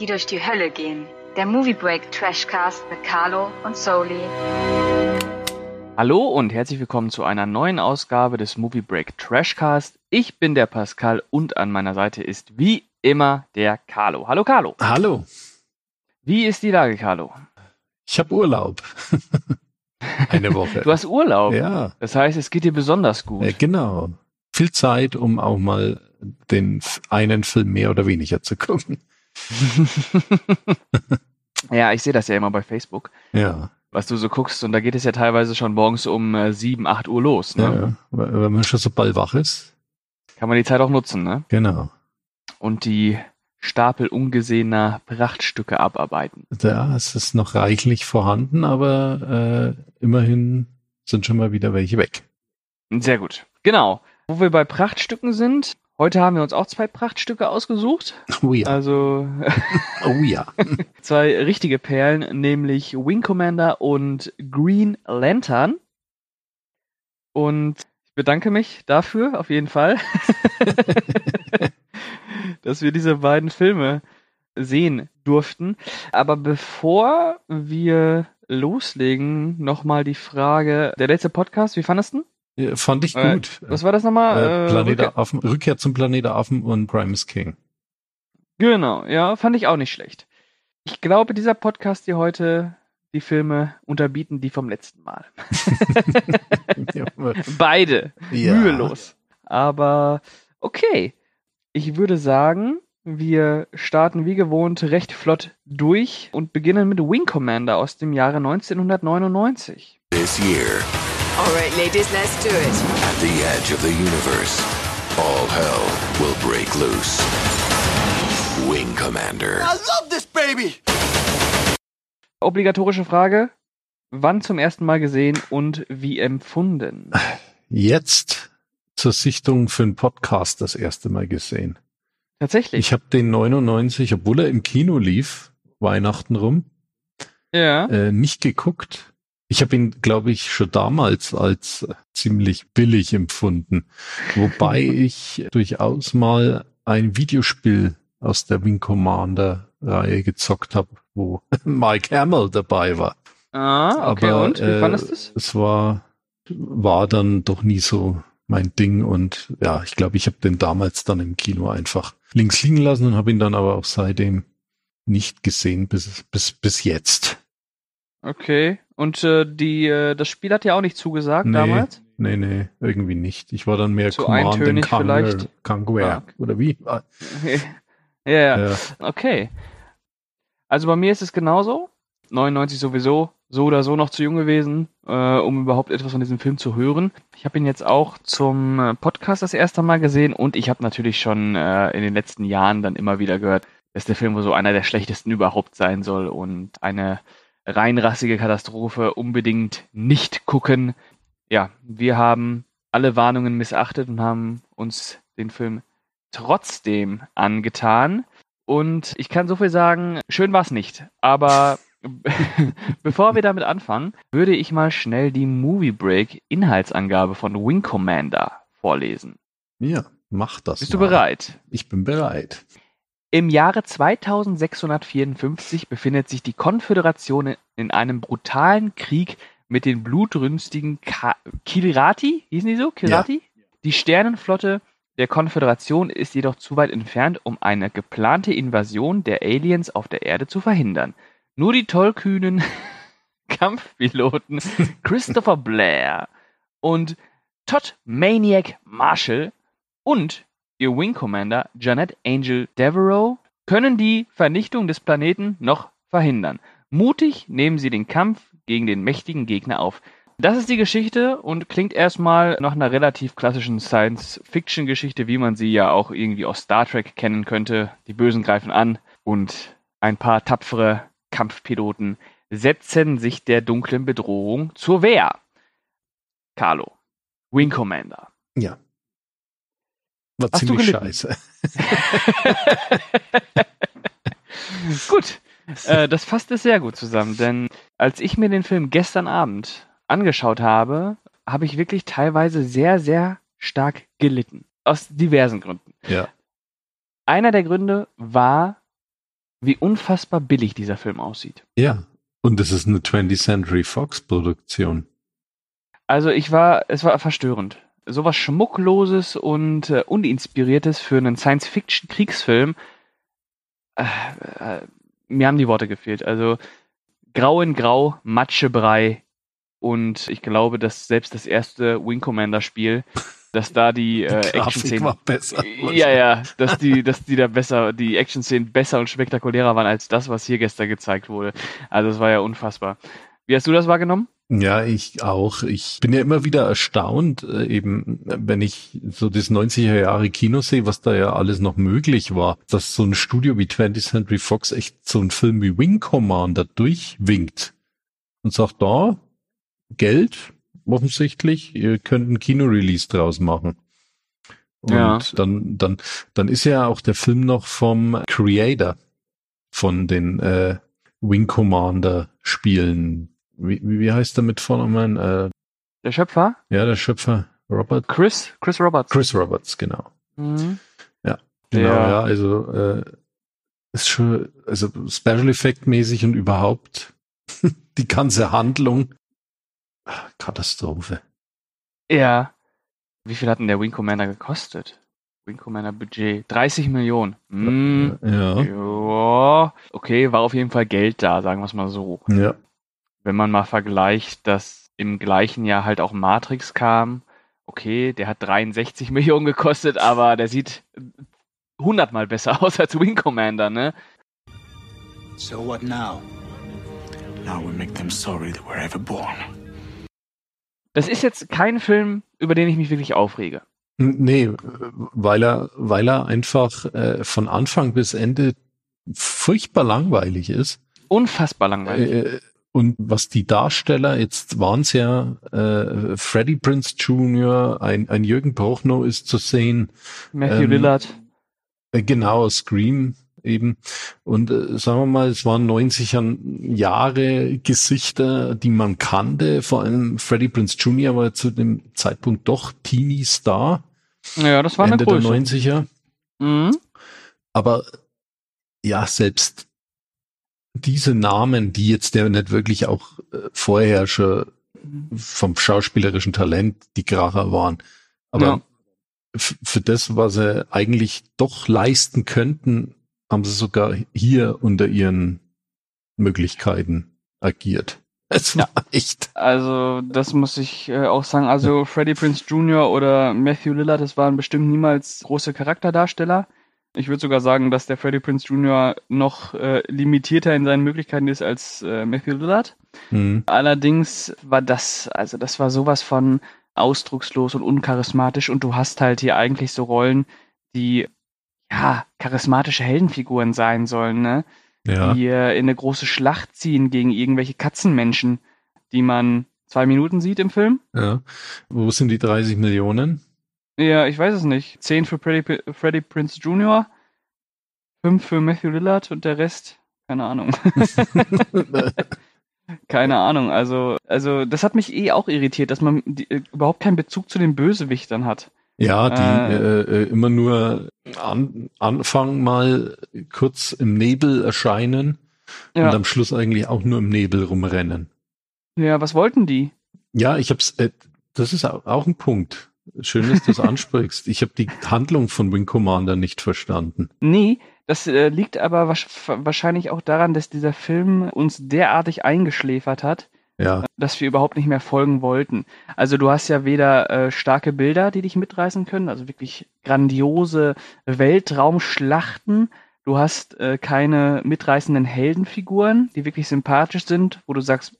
die durch die Hölle gehen. Der Movie Break Trashcast mit Carlo und Soli. Hallo und herzlich willkommen zu einer neuen Ausgabe des Movie Break Trashcast. Ich bin der Pascal und an meiner Seite ist wie immer der Carlo. Hallo Carlo. Hallo. Wie ist die Lage, Carlo? Ich habe Urlaub. Eine Woche. Du hast Urlaub. Ja. Das heißt, es geht dir besonders gut. Äh, genau. Viel Zeit, um auch mal den einen Film mehr oder weniger zu gucken. Ja, ich sehe das ja immer bei Facebook. Ja. Was du so guckst, und da geht es ja teilweise schon morgens um äh, 7, 8 Uhr los. Ne? Ja, wenn man schon so bald wach ist. Kann man die Zeit auch nutzen, ne? Genau. Und die Stapel ungesehener Prachtstücke abarbeiten. Ja, es ist noch reichlich vorhanden, aber äh, immerhin sind schon mal wieder welche weg. Sehr gut. Genau. Wo wir bei Prachtstücken sind, heute haben wir uns auch zwei Prachtstücke ausgesucht. Oh ja. Also oh ja. zwei richtige Perlen, nämlich Wing Commander und Green Lantern. Und ich bedanke mich dafür auf jeden Fall, dass wir diese beiden Filme sehen durften. Aber bevor wir loslegen, nochmal die Frage, der letzte Podcast, wie fandest du? Ja, fand ich gut. Äh, was war das nochmal? Äh, Planet Rückkehr. Affen, Rückkehr zum Planet Affen und Primus King. Genau, ja, fand ich auch nicht schlecht. Ich glaube, dieser Podcast hier heute die Filme unterbieten die vom letzten Mal. Beide. Ja. Mühelos. Aber okay. Ich würde sagen, wir starten wie gewohnt recht flott durch und beginnen mit Wing Commander aus dem Jahre 1999. This year. Alright, ladies, let's do it. At the edge of the universe, all hell will break loose. Wing Commander. I love this baby! Obligatorische Frage. Wann zum ersten Mal gesehen und wie empfunden? Jetzt zur Sichtung für einen Podcast das erste Mal gesehen. Tatsächlich. Ich habe den 99, obwohl er im Kino lief, Weihnachten rum, ja. äh, nicht geguckt. Ich habe ihn, glaube ich, schon damals als ziemlich billig empfunden. Wobei ich durchaus mal ein Videospiel aus der Wing Commander Reihe gezockt habe, wo Mike Hamill dabei war. Ah, okay. Aber, und? Wie äh, fandest du es? Es war, war dann doch nie so mein Ding und ja, ich glaube, ich habe den damals dann im Kino einfach links liegen lassen und habe ihn dann aber auch seitdem nicht gesehen bis, bis, bis jetzt. Okay. Und äh, die, äh, das Spiel hat ja auch nicht zugesagt Nee. damals? Nee, nee, irgendwie nicht. Ich war dann mehr Zu Command and Conquer? Conquer, Ah. oder wie? Ja, ja. Ja. Okay. Also bei mir ist es genauso. 99 sowieso, so oder so noch zu jung gewesen, äh, um überhaupt etwas von diesem Film zu hören. Ich habe ihn jetzt auch zum äh, Podcast das erste Mal gesehen und ich habe natürlich schon äh, in den letzten Jahren dann immer wieder gehört, dass der Film wohl so einer der schlechtesten überhaupt sein soll und eine reinrassige Katastrophe unbedingt nicht gucken. Ja, wir haben alle Warnungen missachtet und haben uns den Film trotzdem angetan. Und ich kann so viel sagen, schön war's nicht. Aber bevor wir damit anfangen, würde ich mal schnell die Movie Break Inhaltsangabe von Wing Commander vorlesen. ja, mach das. Bist du mal. bereit? Ich bin bereit. Im Jahre 2654 befindet sich die Konföderation in einem brutalen Krieg mit den blutrünstigen Ka Kilrati, hießen die so? Kilrati? Die Sternenflotte der Konföderation ist jedoch zu weit entfernt, um eine geplante Invasion der Aliens auf der Erde zu verhindern. Nur die tollkühnen Kampfpiloten Christopher Blair und Todd Maniac Marshall und ihr Wing Commander Janet Angel Devereaux können die Vernichtung des Planeten noch verhindern. Mutig nehmen sie den Kampf gegen den mächtigen Gegner auf. Das ist die Geschichte und klingt erstmal nach einer relativ klassischen Science-Fiction-Geschichte, wie man sie ja auch irgendwie aus Star Trek kennen könnte. Die Bösen greifen an und ein paar tapfere Kampfpiloten setzen sich der dunklen Bedrohung zur Wehr. Carlo, Wing Commander. Ja. War Hast ziemlich scheiße. Gut, äh, das fasst es sehr gut zusammen, denn als ich mir den Film gestern Abend angeschaut habe, habe ich wirklich teilweise sehr, sehr stark gelitten. Aus diversen Gründen. Ja. Einer der Gründe war wie unfassbar billig dieser Film aussieht. Ja. Und es ist eine 20th Century Fox Produktion. Also ich war, es war verstörend. Sowas Schmuckloses und äh, Uninspiriertes für einen Science-Fiction-Kriegsfilm. Äh, äh, mir haben die Worte gefehlt. Also grau in grau, Matschebrei und ich glaube, dass selbst das erste Wing Commander Spiel, dass da die, äh, Grafik Action-Szenen war besser. ja, ja, dass die, dass die da besser, die Action-Szenen besser und spektakulärer waren als das, was hier gestern gezeigt wurde. Also es war ja unfassbar. Wie hast du das wahrgenommen? Ja, ich auch. Ich bin ja immer wieder erstaunt, äh, eben, wenn ich so das 90er Jahre Kino sehe, was da ja alles noch möglich war, dass so ein Studio wie 20th Century Fox echt so einen Film wie Wing Commander durchwinkt und sagt, da, Geld, offensichtlich, ihr könnt einen Kino-Release draus machen. Und Ja. dann, dann, dann ist ja auch der Film noch vom Creator von den äh, Wing Commander Spielen. Wie, wie heißt der mit Vornamen? Äh, Der Schöpfer? ja, der Schöpfer Robert Chris? Chris Roberts. Chris Roberts, genau. Mhm. Genau, Der- ja, also äh, ist schon, also Special Effect mäßig und überhaupt die ganze Handlung. Katastrophe. Ja. Wie viel hat denn der Wing Commander gekostet? Wing Commander Budget. 30 Millionen. Hm. Ja, Ja. Okay, war auf jeden Fall Geld da, sagen wir es mal so. ja. Wenn man mal vergleicht, dass im gleichen Jahr halt auch Matrix kam. Okay, der hat 63 Millionen gekostet, aber der sieht hundertmal besser aus als Wing Commander, ne? So what now? Now we make them sorry they were ever born. Das ist jetzt kein Film, über den ich mich wirklich aufrege. Nee, äh, weil er, weil er einfach äh, von Anfang bis Ende furchtbar langweilig ist. Unfassbar langweilig. Äh, und was die Darsteller, jetzt waren es ja äh, Freddie Prince Jr., ein, ein Jürgen Prochnow ist zu sehen, Matthew ähm, Lillard. äh, genau, Scream eben. Und äh, sagen wir mal, es waren 90er Jahre Gesichter, die man kannte. Vor allem Freddie Prince Jr. war zu dem Zeitpunkt doch Teenie-Star, Ja, das war eine Ende der Größe. 90er. Mhm. Aber ja, selbst diese Namen, die jetzt ja nicht wirklich auch äh, vorher schon vom schauspielerischen Talent die Kracher waren, aber Ja. für das, was sie eigentlich doch leisten könnten, haben sie sogar hier unter ihren Möglichkeiten agiert. Es Ja. war echt. Also, das muss ich äh, auch sagen. Also, Freddie Prince Jr. oder Matthew Lillard, das waren bestimmt niemals große Charakterdarsteller. Ich würde sogar sagen, dass der Freddie Prince Jr. noch äh, limitierter in seinen Möglichkeiten ist als äh, Matthew Lillard. Hm. Allerdings war das, also das war sowas von ausdruckslos und uncharismatisch und du hast halt hier eigentlich so Rollen, die ja charismatische Heldenfiguren sein sollen, ne? Ja. die äh, in eine große Schlacht ziehen gegen irgendwelche Katzenmenschen, die man zwei Minuten sieht im Film. ja. Wo sind die 30 Millionen? Ja, ich weiß es nicht. Zehn für Freddy, Freddy Prince Jr., fünf für Matthew Lillard und der Rest, keine Ahnung. keine Ahnung. Also, also das hat mich eh auch irritiert, dass man die, äh, überhaupt keinen Bezug zu den Bösewichtern hat. Ja, die Äh. äh, äh, immer nur an, Anfang mal kurz im Nebel erscheinen Ja, und am Schluss eigentlich auch nur im Nebel rumrennen. ja was wollten die? Ja, ich hab's, äh, das ist au- auch ein Punkt. Schön, dass du das ansprichst. Ich habe die Handlung von Wing Commander nicht verstanden. Nee, das äh, liegt aber wahrscheinlich auch daran, dass dieser Film uns derartig eingeschläfert hat, Ja, dass wir überhaupt nicht mehr folgen wollten. Also du hast ja weder äh, starke Bilder, die dich mitreißen können, also wirklich grandiose Weltraumschlachten. Du hast äh, keine mitreißenden Heldenfiguren, die wirklich sympathisch sind, wo du sagst,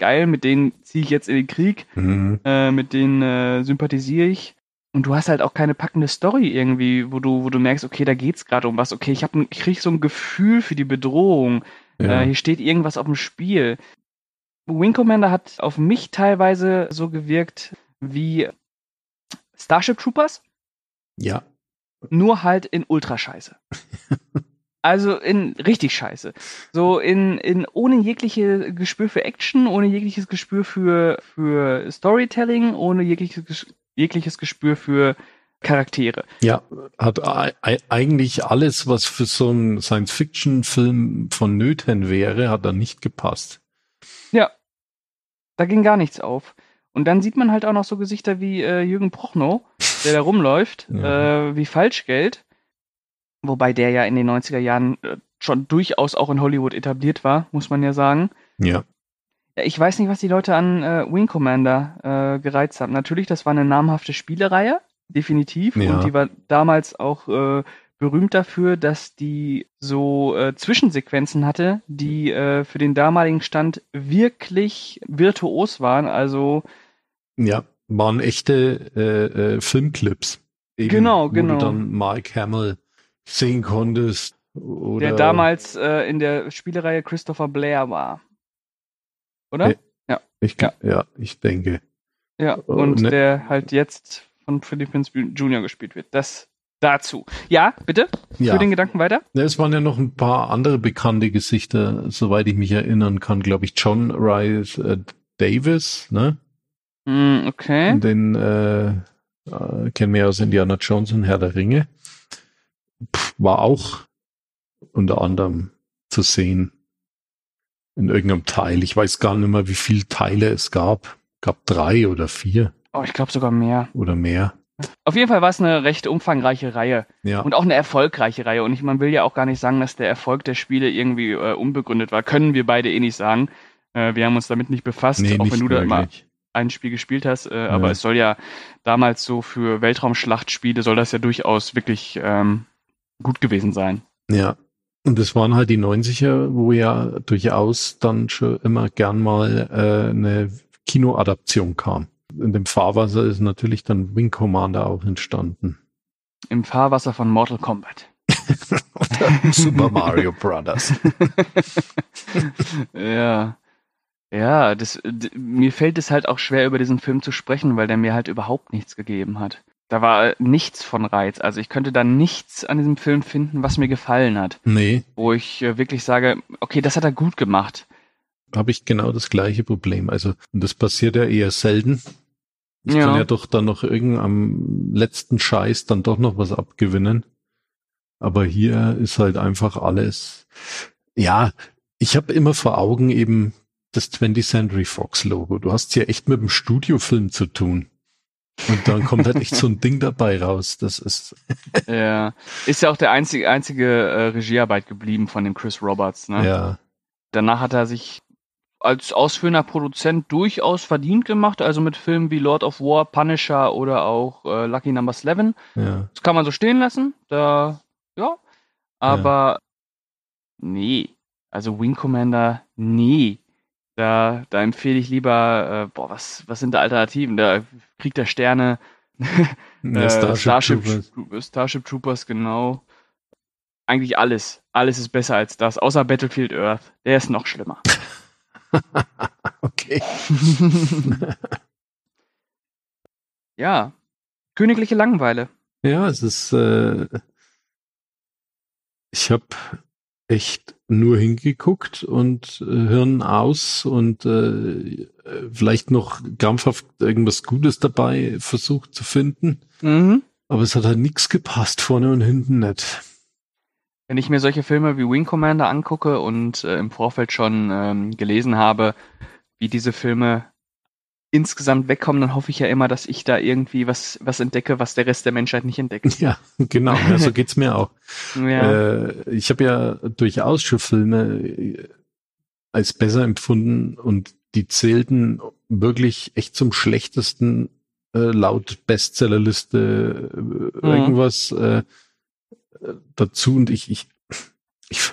geil, mit denen ziehe ich jetzt in den Krieg, mhm. äh, mit denen äh, sympathisiere ich. Und du hast halt auch keine packende Story irgendwie, wo du, wo du merkst, okay, da geht's gerade um was. Okay, ich hab, ich krieg so ein Gefühl für die Bedrohung. ja. Äh, hier steht irgendwas auf dem Spiel. Wing Commander hat auf mich teilweise so gewirkt wie Starship Troopers, ja, nur halt in Ultrascheiße. Also in richtig scheiße. So in, in ohne jegliche Gespür für Action, ohne jegliches Gespür für, für Storytelling, ohne jegliches, jegliches Gespür für Charaktere. Ja, hat ei- ei- eigentlich alles, was für so einen Science-Fiction-Film vonnöten wäre, hat da nicht gepasst. Ja, da ging gar nichts auf. Und dann sieht man halt auch noch so Gesichter wie äh, Jürgen Prochnow, der da rumläuft, Ja. äh, wie Falschgeld. Wobei der ja in den 90er Jahren äh, schon durchaus auch in Hollywood etabliert war, muss man ja sagen. Ja, ich weiß nicht, was die Leute an äh, Wing Commander äh, gereizt haben. Natürlich, das war eine namhafte Spielereihe, definitiv. Ja. Und die war damals auch äh, berühmt dafür, dass die so äh, Zwischensequenzen hatte, die äh, für den damaligen Stand wirklich virtuos waren. Also ja, waren echte äh, äh, Filmclips. Eben, Genau, wo genau. du dann Mark Hamill sehen konntest. Oder der damals äh, in der Spielereihe Christopher Blair war. Oder? Ja. Ich, ja. ja, ich denke. Ja, Oh, und ne- der halt jetzt von Freddie Prinze Jr. gespielt wird. Das dazu. Ja, bitte? Ja. Für den Gedanken weiter? Ja, Es waren ja noch ein paar andere bekannte Gesichter, soweit ich mich erinnern kann, glaube ich, John Rice äh, Davis, ne? Hm, okay. Den äh, äh, kennen wir aus Indiana Jones und Herr der Ringe. War auch unter anderem zu sehen in irgendeinem Teil. Ich weiß gar nicht mehr, wie viele Teile es gab. Gab drei oder vier Oh, ich glaube sogar mehr. oder mehr. Auf jeden Fall war es eine recht umfangreiche Reihe Ja, und auch eine erfolgreiche Reihe. Und ich, man will ja auch gar nicht sagen, dass der Erfolg der Spiele irgendwie äh, unbegründet war. Können wir beide eh nicht sagen. Äh, wir haben uns damit nicht befasst, nee, auch nicht wenn du da immer ein Spiel gespielt hast. Äh, Aber Ja. es soll ja damals so für Weltraumschlachtspiele soll das ja durchaus wirklich ähm, gut gewesen sein. Ja. Und das waren halt die 90er, wo ja durchaus dann schon immer gern mal äh, eine Kinoadaption kam. In dem Fahrwasser ist natürlich dann Wing Commander auch entstanden. Im Fahrwasser von Mortal Kombat. Oder Super Mario Brothers. ja. Ja, das, mir fällt es halt auch schwer, über diesen Film zu sprechen, weil der mir halt überhaupt nichts gegeben hat. Da war nichts von Reiz. Also ich könnte da nichts an diesem Film finden, was mir gefallen hat. Nee, Wo ich äh, wirklich sage, okay, das hat er gut gemacht. habe ich genau das gleiche Problem. Also, und das passiert ja eher selten. Ich Ja. kann ja doch dann noch irgend am letzten Scheiß dann doch noch was abgewinnen. Aber hier ist halt einfach alles. Ja, ich habe immer vor Augen eben das 20th Century Fox Logo. Du hast hier echt mit dem Studiofilm zu tun. Und dann kommt halt echt so ein Ding dabei raus. Das ist, Ja. Ist ja auch der einzige, einzige äh, Regiearbeit geblieben von dem Chris Roberts. Ne? ja, Danach hat er sich als ausführender Produzent durchaus verdient gemacht, also mit Filmen wie Lord of War, Punisher oder auch äh, Lucky Number 11. ja. Das kann man so stehen lassen. Da, ja. Aber nee. Also Wing Commander, nee. Da, da empfehle ich lieber, äh, boah, was, was sind da Alternativen? Da Krieg der Sterne, ja äh, Starship Starship, Troopers. Troopers. Starship Troopers, genau. Eigentlich alles. Alles ist besser als das, außer Battlefield Earth. Der ist noch schlimmer. Okay. ja. Königliche Langeweile. Ja, es ist, äh, ich habe echt nur hingeguckt und äh, Hirn aus und äh, vielleicht noch krampfhaft irgendwas Gutes dabei versucht zu finden. Mhm. Aber es hat halt nichts gepasst, vorne und hinten nicht. Wenn ich mir solche Filme wie Wing Commander angucke und äh, im Vorfeld schon ähm, gelesen habe, wie diese Filme insgesamt wegkommen, dann hoffe ich ja immer, dass ich da irgendwie was, was entdecke, was der Rest der Menschheit nicht entdeckt. Ja, genau, ja, so geht's mir auch. Ja. Äh, ich habe ja durchaus schon Filme äh, als besser empfunden und die zählten wirklich echt zum schlechtesten äh, laut Bestsellerliste äh, irgendwas äh, dazu und ich ich ich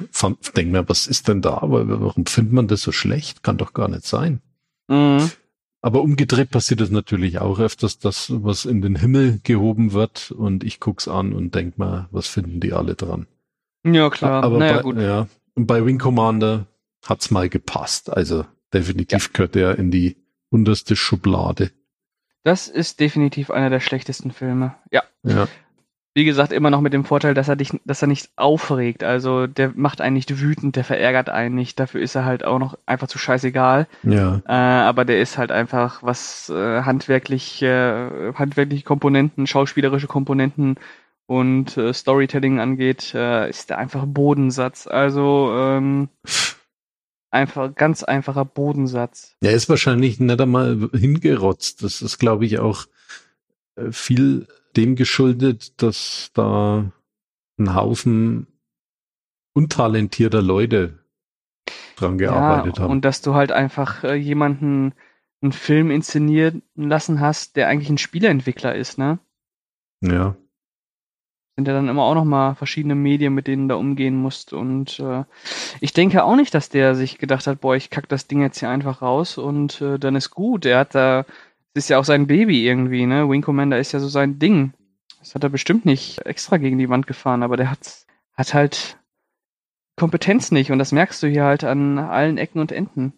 denke mir was ist denn da warum findet man das so schlecht kann doch gar nicht sein Mhm. Aber umgedreht passiert es natürlich auch öfters, dass was in den Himmel gehoben wird und ich guck's an und denk mal, was finden die alle dran? Ja, klar. Aber naja, bei, gut. ja, und bei Wing Commander hat's mal gepasst. Also definitiv gehört er in die unterste Schublade. Das ist definitiv einer der schlechtesten Filme. Ja. Ja, Wie gesagt, immer noch mit dem Vorteil, dass er dich, dass er nicht aufregt. Also der macht einen nicht wütend, der verärgert einen nicht. Dafür ist er halt auch noch einfach zu scheißegal. Ja. Äh, aber der ist halt einfach, was äh, handwerklich, äh, handwerkliche Komponenten, schauspielerische Komponenten und äh, Storytelling angeht, äh, ist der einfach Bodensatz. Also ähm, einfach ganz einfacher Bodensatz. Er ist wahrscheinlich nicht einmal hingerotzt. Das ist, glaube ich, auch äh, viel dem geschuldet, dass da ein Haufen untalentierter Leute dran gearbeitet ja, haben. Und dass du halt einfach äh, jemanden einen Film inszenieren lassen hast, der eigentlich ein Spieleentwickler ist, ne? ja. sind ja dann immer auch noch mal verschiedene Medien, mit denen du da umgehen musst. Und äh, ich denke auch nicht, dass der sich gedacht hat, boah, ich kack das Ding jetzt hier einfach raus und äh, dann ist gut. Er hat da, das ist ja auch sein Baby irgendwie, ne? Wing Commander ist ja so sein Ding. Das hat er bestimmt nicht extra gegen die Wand gefahren, aber der hat, hat halt Kompetenz nicht und das merkst du hier halt an allen Ecken und Enden.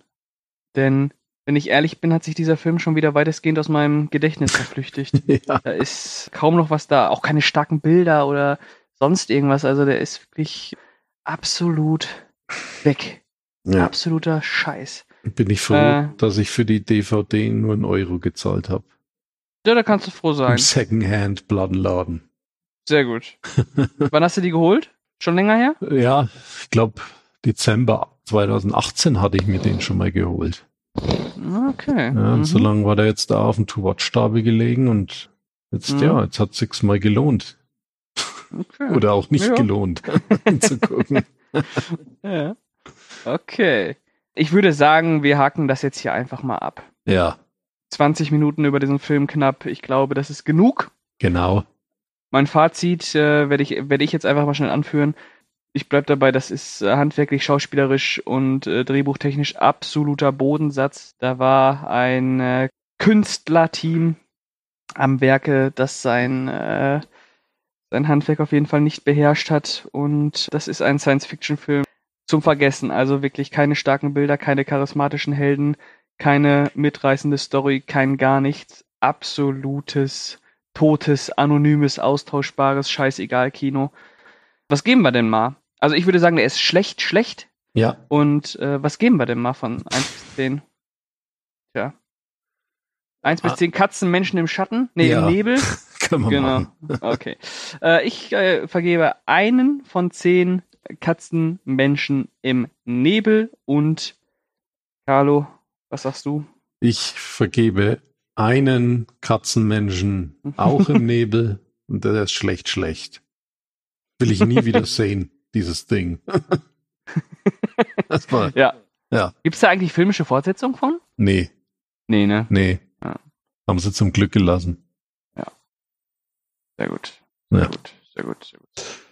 Denn, wenn ich ehrlich bin, hat sich dieser Film schon wieder weitestgehend aus meinem Gedächtnis verflüchtigt. ja. Da ist kaum noch was da, auch keine starken Bilder oder sonst irgendwas. Also der ist wirklich absolut weg. ja. Absoluter Scheiß. Bin ich froh, Äh. dass ich für die DVD nur einen Euro gezahlt habe. Ja, da kannst du froh Im sein. Secondhand Plattenladen. Sehr gut. Wann hast du die geholt? Schon länger her? Ja, ich glaube Dezember 2018 hatte ich mir den schon mal geholt. Okay. Ja, Mhm. und so lange war der jetzt da auf dem To-Watch-Stapel gelegen und jetzt, Mhm. ja, jetzt hat sich's mal gelohnt. okay. Oder auch nicht Ja. gelohnt, zu gucken. Ja. Okay. Ich würde sagen, wir haken das jetzt hier einfach mal ab. Ja, 20 Minuten über diesen Film knapp. Ich glaube, das ist genug. genau. Mein Fazit äh, werde ich, werde ich jetzt einfach mal schnell anführen. Ich bleib dabei, das ist äh, handwerklich, schauspielerisch und äh, drehbuchtechnisch absoluter Bodensatz. Da war ein äh, Künstlerteam am Werke, das sein, äh, sein Handwerk auf jeden Fall nicht beherrscht hat. Und das ist ein Science-Fiction-Film zum Vergessen. Also wirklich keine starken Bilder, keine charismatischen Helden, keine mitreißende Story, kein gar nichts. Absolutes totes, anonymes, austauschbares, scheißegal Kino. Was geben wir denn mal? Also ich würde sagen, der ist schlecht, schlecht. Ja, Und äh, was geben wir denn mal von 1 bis 10? Tja. 1 bis Ah. 10 Katzen, Menschen im Schatten? Nee, Ja. im Nebel? kann man Genau. machen. Okay. Äh, ich äh, vergebe einen von 10 Katzen, Menschen im Nebel und Carlo, was sagst du? Ich vergebe einen Katzenmenschen auch im Nebel und der ist schlecht, schlecht. Will ich nie wieder sehen, dieses Ding. das war, Ja. Ja. Gibt es da eigentlich filmische Fortsetzung von? nee, Nee, ne? nee. Ja. Haben sie zum Glück gelassen. Sehr gut. Ja. Sehr gut, sehr gut, sehr gut.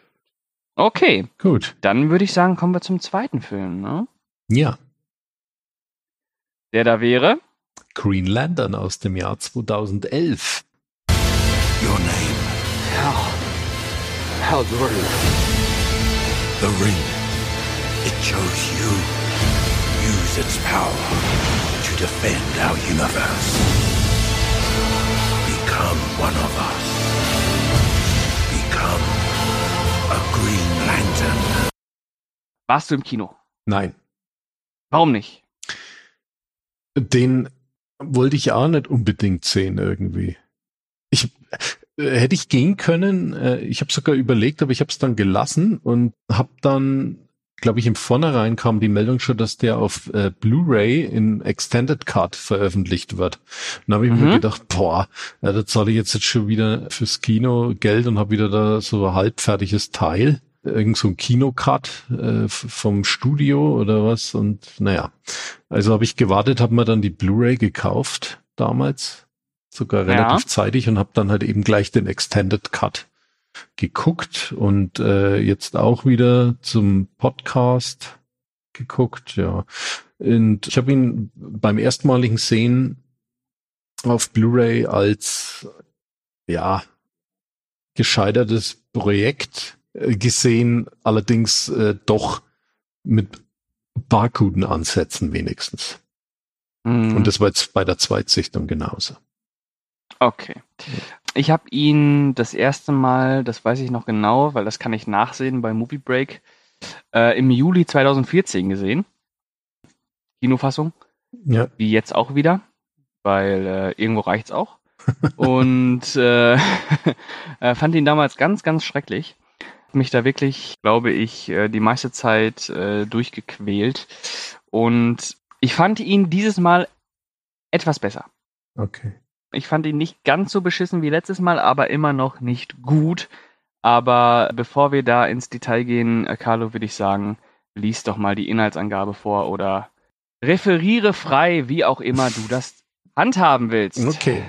Okay, Gut. dann würde ich sagen, kommen wir zum zweiten Film, ne? Ja. Der da wäre. Green Lantern aus dem Jahr 2011. Your name, Hal. Hal Jordan. the ring. It chose you. Use its power to defend our universe. Become one of us. Become. Warst du im Kino? Nein. Warum nicht? Den wollte ich auch nicht unbedingt sehen irgendwie. Ich äh, hätte ich gehen können. Äh, ich habe sogar überlegt, aber ich habe es dann gelassen und habe dann, glaube ich, im Vornherein kam die Meldung schon, dass der auf äh, Blu-ray in Extended Cut veröffentlicht wird. Und habe ich Mhm. mir gedacht, boah, ja, da zahle ich jetzt, jetzt schon wieder fürs Kino Geld und habe wieder da so ein halbfertiges Teil. Irgend so ein Kinocut äh, vom Studio oder was. Und naja, also habe ich gewartet, habe mir dann die Blu-ray gekauft damals, sogar Ja. relativ zeitig und habe dann halt eben gleich den Extended Cut geguckt und äh, jetzt auch wieder zum Podcast geguckt, ja. Und ich habe ihn beim erstmaligen Sehen auf Blu-ray als ja gescheitertes Projekt äh, gesehen, allerdings äh, doch mit paar guten Ansätzen wenigstens. Hm, Und das war jetzt bei der Zweitsichtung genauso. okay. Ich habe ihn das erste Mal, das weiß ich noch genau, weil das kann ich nachsehen bei Movie Break, äh, im Juli 2014 gesehen. Kinofassung. Ja. Wie jetzt auch wieder, weil äh, irgendwo reicht's auch. Und äh, äh, fand ihn damals ganz, ganz schrecklich. Mich da wirklich, glaube ich, äh, die meiste Zeit äh, durchgequält. Und ich fand ihn dieses Mal etwas besser. Okay. Ich fand ihn nicht ganz so beschissen wie letztes Mal, aber immer noch nicht gut. Aber bevor wir da ins Detail gehen, äh, Carlo, würde ich sagen, lies doch mal die Inhaltsangabe vor oder referiere frei, wie auch immer du das handhaben willst. Okay.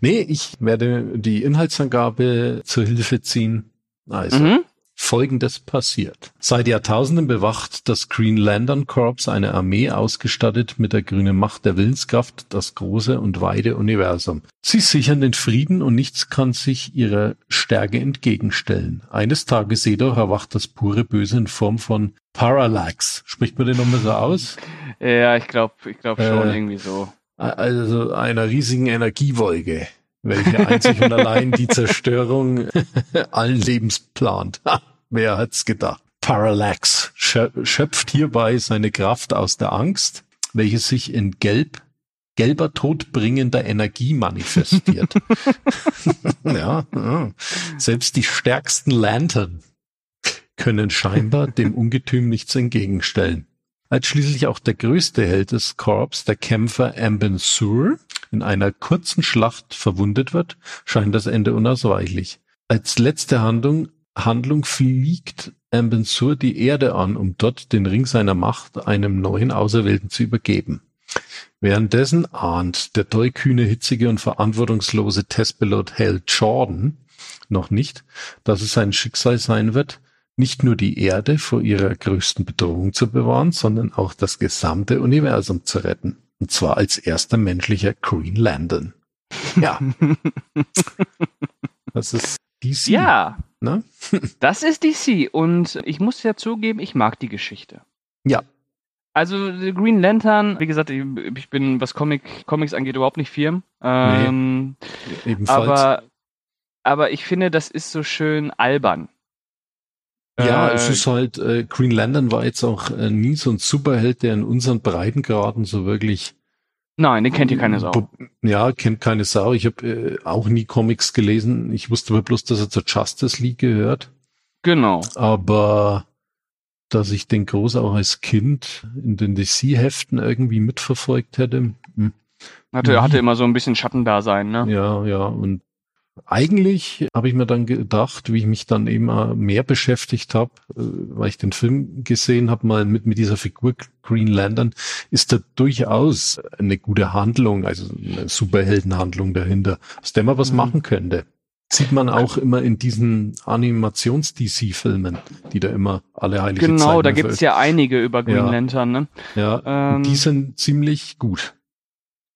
Nee, ich werde die Inhaltsangabe zur Hilfe ziehen. Also, Mhm. Folgendes passiert. Seit Jahrtausenden bewacht das Green Lantern Corps eine Armee ausgestattet mit der grünen Macht der Willenskraft das große und weite Universum. Sie sichern den Frieden und nichts kann sich ihrer Stärke entgegenstellen. Eines Tages jedoch erwacht das pure Böse in Form von Parallax. Spricht man den nochmal so aus? Ja, ich glaube ich glaub schon Äh, irgendwie so. Also einer riesigen Energiewolke, welche einzig und allein die Zerstörung allen Lebens plant. Wer hat's gedacht? Parallax schö- schöpft hierbei seine Kraft aus der Angst, welche sich in gelb, gelber todbringender Energie manifestiert. ja, ja, selbst die stärksten Lantern können scheinbar dem Ungetüm nichts entgegenstellen. Als schließlich auch der größte Held des Korps, der Kämpfer Ambin Sur, in einer kurzen Schlacht verwundet wird, scheint das Ende unausweichlich. Als letzte Handlung, Handlung fliegt Ambin Sur die Erde an, um dort den Ring seiner Macht einem neuen Auserwählten zu übergeben. Währenddessen ahnt der tollkühne, hitzige und verantwortungslose Testpilot Hal Jordan noch nicht, dass es sein Schicksal sein wird, nicht nur die Erde vor ihrer größten Bedrohung zu bewahren, sondern auch das gesamte Universum zu retten. Und zwar als erster menschlicher Green Lantern. Ja, das ist DC. Ja, Ne? das ist DC und ich muss ja zugeben, ich mag die Geschichte. Ja. Also The Green Lantern, wie gesagt, ich, ich bin, was Comic, Comics angeht, überhaupt nicht firm. Ähm, Ebenfalls. aber, aber ich finde, das ist so schön albern. Ja, Äh, es ist halt, äh, Green Lantern war jetzt auch äh, nie so ein Superheld, der in unseren Breitengraden so wirklich Nein, den kennt ihr keine Sau. Ja, kennt keine Sau. Ich habe äh, auch nie Comics gelesen. Ich wusste aber bloß, dass er zur Justice League gehört. Genau. Aber dass ich den groß auch als Kind in den DC-Heften irgendwie mitverfolgt hätte. hm. Hatte, hatte immer so ein bisschen Schattendasein, ne? Ja, ja. Und eigentlich habe ich mir dann gedacht, wie ich mich dann eben äh, mehr beschäftigt habe, äh, weil ich den Film gesehen habe, mal mit, mit dieser Figur Green Lantern, ist da durchaus eine gute Handlung, also eine Superheldenhandlung dahinter, aus der man was Mhm. machen könnte. Sieht man auch immer in diesen Animations-DC-Filmen, die da immer alle heilige Genau, Zeit da gibt's ja einige über Green Ja. Lantern, ne? Ja, Ähm, die sind ziemlich gut.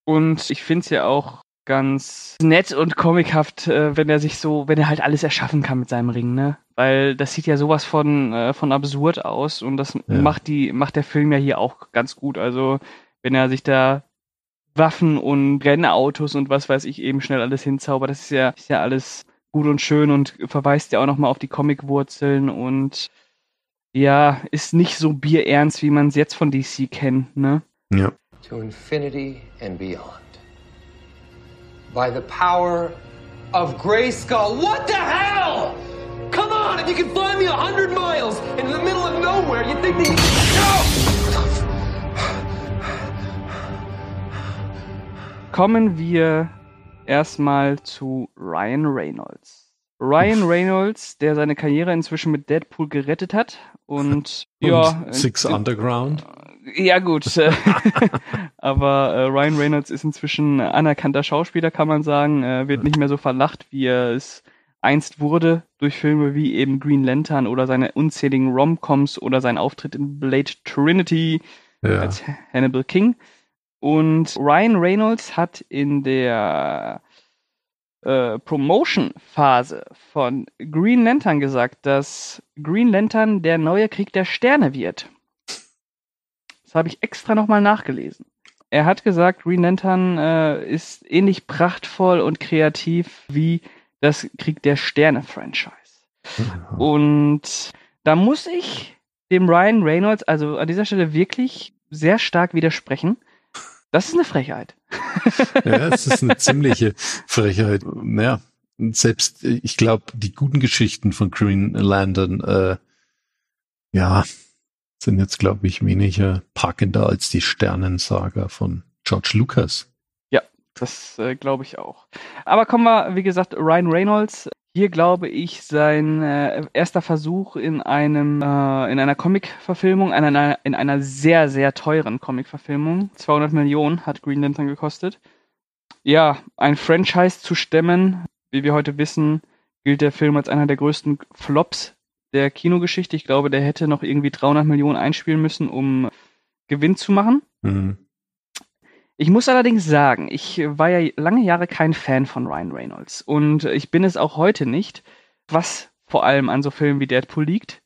Und ich find's ja auch ganz nett und comichaft, äh, wenn er sich so, wenn er halt alles erschaffen kann mit seinem Ring, ne? Weil das sieht ja sowas von, äh, von absurd aus und das macht die, macht der Film ja hier auch ganz gut. Also, wenn er sich da Waffen und Rennautos und was weiß ich eben schnell alles hinzaubert, das ist ja, ist ja alles gut und schön und verweist ja auch nochmal auf die Comicwurzeln und ja, ist nicht so bierernst, wie man es jetzt von DC kennt, ne? Ja. To infinity and beyond. By the power of Grayskull. What the hell? Come on, if you can find me a hundred miles in the middle of nowhere, you think that you kommen wir erstmal zu Ryan Reynolds. Ryan Reynolds, der seine Karriere inzwischen mit Deadpool gerettet hat und, ja, Und Six äh, Underground. Ja gut, aber äh, Ryan Reynolds ist inzwischen anerkannter Schauspieler, kann man sagen, äh, wird nicht mehr so verlacht, wie er es einst wurde durch Filme wie eben Green Lantern oder seine unzähligen Rom-Coms oder sein Auftritt in Blade Trinity Ja. als Hannibal King. Und Ryan Reynolds hat in der äh, Promotion-Phase von Green Lantern gesagt, dass Green Lantern der neue Krieg der Sterne wird. Das habe ich extra nochmal nachgelesen. Er hat gesagt, Green Lantern äh, ist ähnlich prachtvoll und kreativ wie das Krieg der Sterne-Franchise. Und da muss ich dem Ryan Reynolds also an dieser Stelle wirklich sehr stark widersprechen. Das ist eine Frechheit. Ja, es ist eine ziemliche Frechheit. Ja, selbst, ich glaube, die guten Geschichten von Green Lantern, äh, ja, sind jetzt, glaube ich, weniger packender als die Sternensaga von George Lucas. Ja, das äh, glaube ich auch. Aber kommen wir, wie gesagt, Ryan Reynolds. Hier glaube ich sein äh, erster Versuch in einem äh, in einer Comic-Verfilmung, in einer, in einer sehr sehr teuren Comic-Verfilmung. 200 Millionen hat Green Lantern gekostet. Ja, ein Franchise zu stemmen, wie wir heute wissen, gilt der Film als einer der größten Flops der Kinogeschichte. Ich glaube, der hätte noch irgendwie 300 Millionen einspielen müssen, um Gewinn zu machen. Mhm. Ich muss allerdings sagen, ich war ja lange Jahre kein Fan von Ryan Reynolds und ich bin es auch heute nicht, was vor allem an so Filmen wie Deadpool liegt.